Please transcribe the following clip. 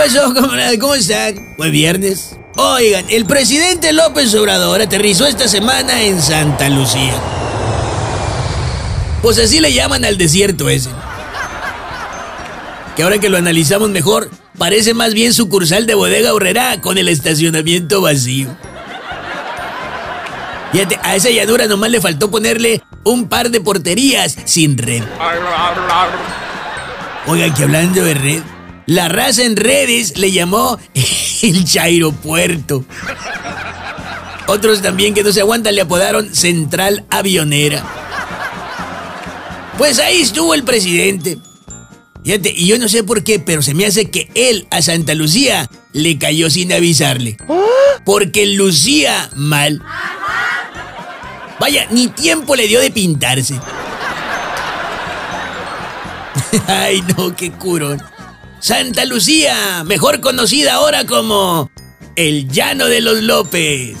pasó, camarada? ¿Cómo están? Buen viernes. Oigan, el presidente López Obrador aterrizó esta semana en Santa Lucía. Pues así le llaman al desierto ese. Que ahora que lo analizamos mejor, parece más bien sucursal de bodega horrera con el estacionamiento vacío. Fíjate, a esa llanura nomás le faltó ponerle un par de porterías sin red. Oigan, que hablando de red, la raza en redes le llamó el Chairopuerto. Otros también que no se aguantan le apodaron Central Avionera. Pues ahí estuvo el presidente. Fíjate, y yo no sé por qué, pero se me hace que él a Santa Lucía le cayó sin avisarle. Porque lucía mal. Vaya, ni tiempo le dio de pintarse. Ay, no, qué curón. Santa Lucía, mejor conocida ahora como el Llano de los López.